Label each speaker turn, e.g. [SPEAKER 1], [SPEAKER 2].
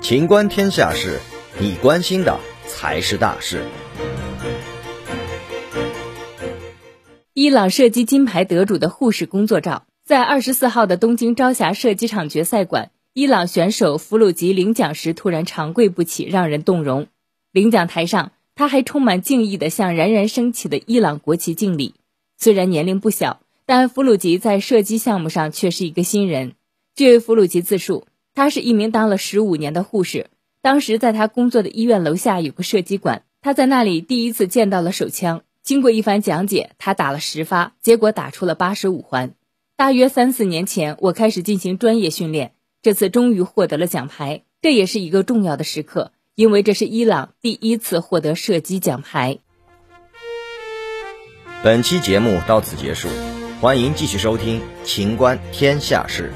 [SPEAKER 1] 情观天下事，你关心的才是大事。
[SPEAKER 2] 伊朗射击金牌得主的护士工作照，在二十四号的东京朝霞射击场决赛馆，伊朗选手弗鲁吉领奖时突然长跪不起，让人动容。领奖台上，他还充满敬意地向冉冉升起的伊朗国旗敬礼。虽然年龄不小，但弗鲁吉在射击项目上却是一个新人。据弗鲁吉自述，他是一名当了十五年的护士，当时在他工作的医院楼下有个射击馆，他在那里第一次见到了手枪。经过一番讲解，他打了十发，结果打出了八十五环。大约三四年前，我开始进行专业训练，这次终于获得了奖牌，这也是一个重要的时刻，因为这是伊朗第一次获得射击奖牌。
[SPEAKER 1] 本期节目到此结束，欢迎继续收听《秦观天下事》。